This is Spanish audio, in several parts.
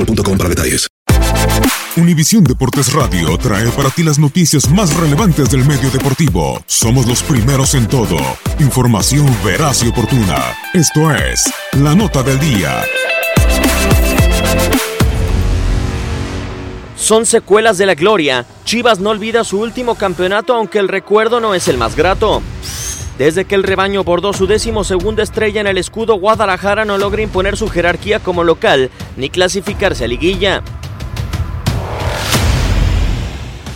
boostmobile.com para detalles. Univisión Deportes Radio trae para ti las noticias más relevantes del medio deportivo. Somos los primeros en todo. Información veraz y oportuna. Esto es La Nota del Día. Son secuelas de la gloria. Chivas no olvida su último campeonato aunque el recuerdo no es el más grato. Desde que el rebaño bordó su décimo segunda estrella en el escudo, Guadalajara no logra imponer su jerarquía como local ni clasificarse a liguilla.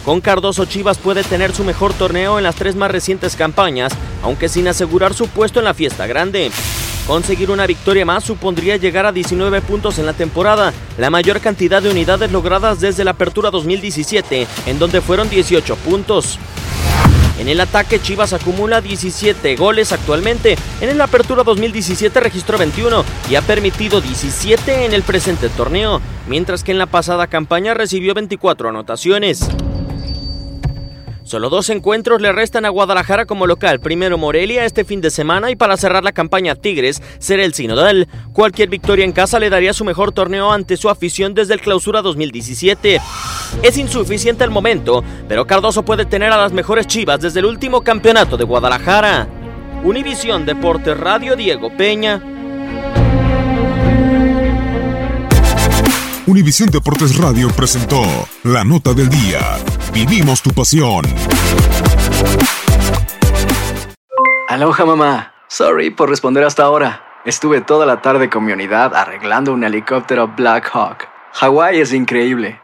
Con Cardoso Chivas puede tener su mejor torneo en las tres más recientes campañas, aunque sin asegurar su puesto en la fiesta grande. Conseguir una victoria más supondría llegar a 19 puntos en la temporada, la mayor cantidad de unidades logradas desde la apertura 2017, en donde fueron 18 puntos. En el ataque Chivas acumula 17 goles actualmente, en el apertura 2017 registró 21 y ha permitido 17 en el presente torneo, mientras que en la pasada campaña recibió 24 anotaciones. Solo dos encuentros le restan a Guadalajara como local. Primero Morelia este fin de semana y para cerrar la campaña Tigres será el Sinodal. Cualquier victoria en casa le daría su mejor torneo ante su afición desde el clausura 2017. Es insuficiente el momento, pero Cardoso puede tener a las mejores chivas desde el último campeonato de Guadalajara. Univisión Deportes Radio Diego Peña. Univisión Deportes Radio presentó La Nota del Día. Vivimos tu pasión. Aloha mamá. Sorry por responder hasta ahora. Estuve toda la tarde con mi unidad arreglando un helicóptero Black Hawk. Hawái es increíble.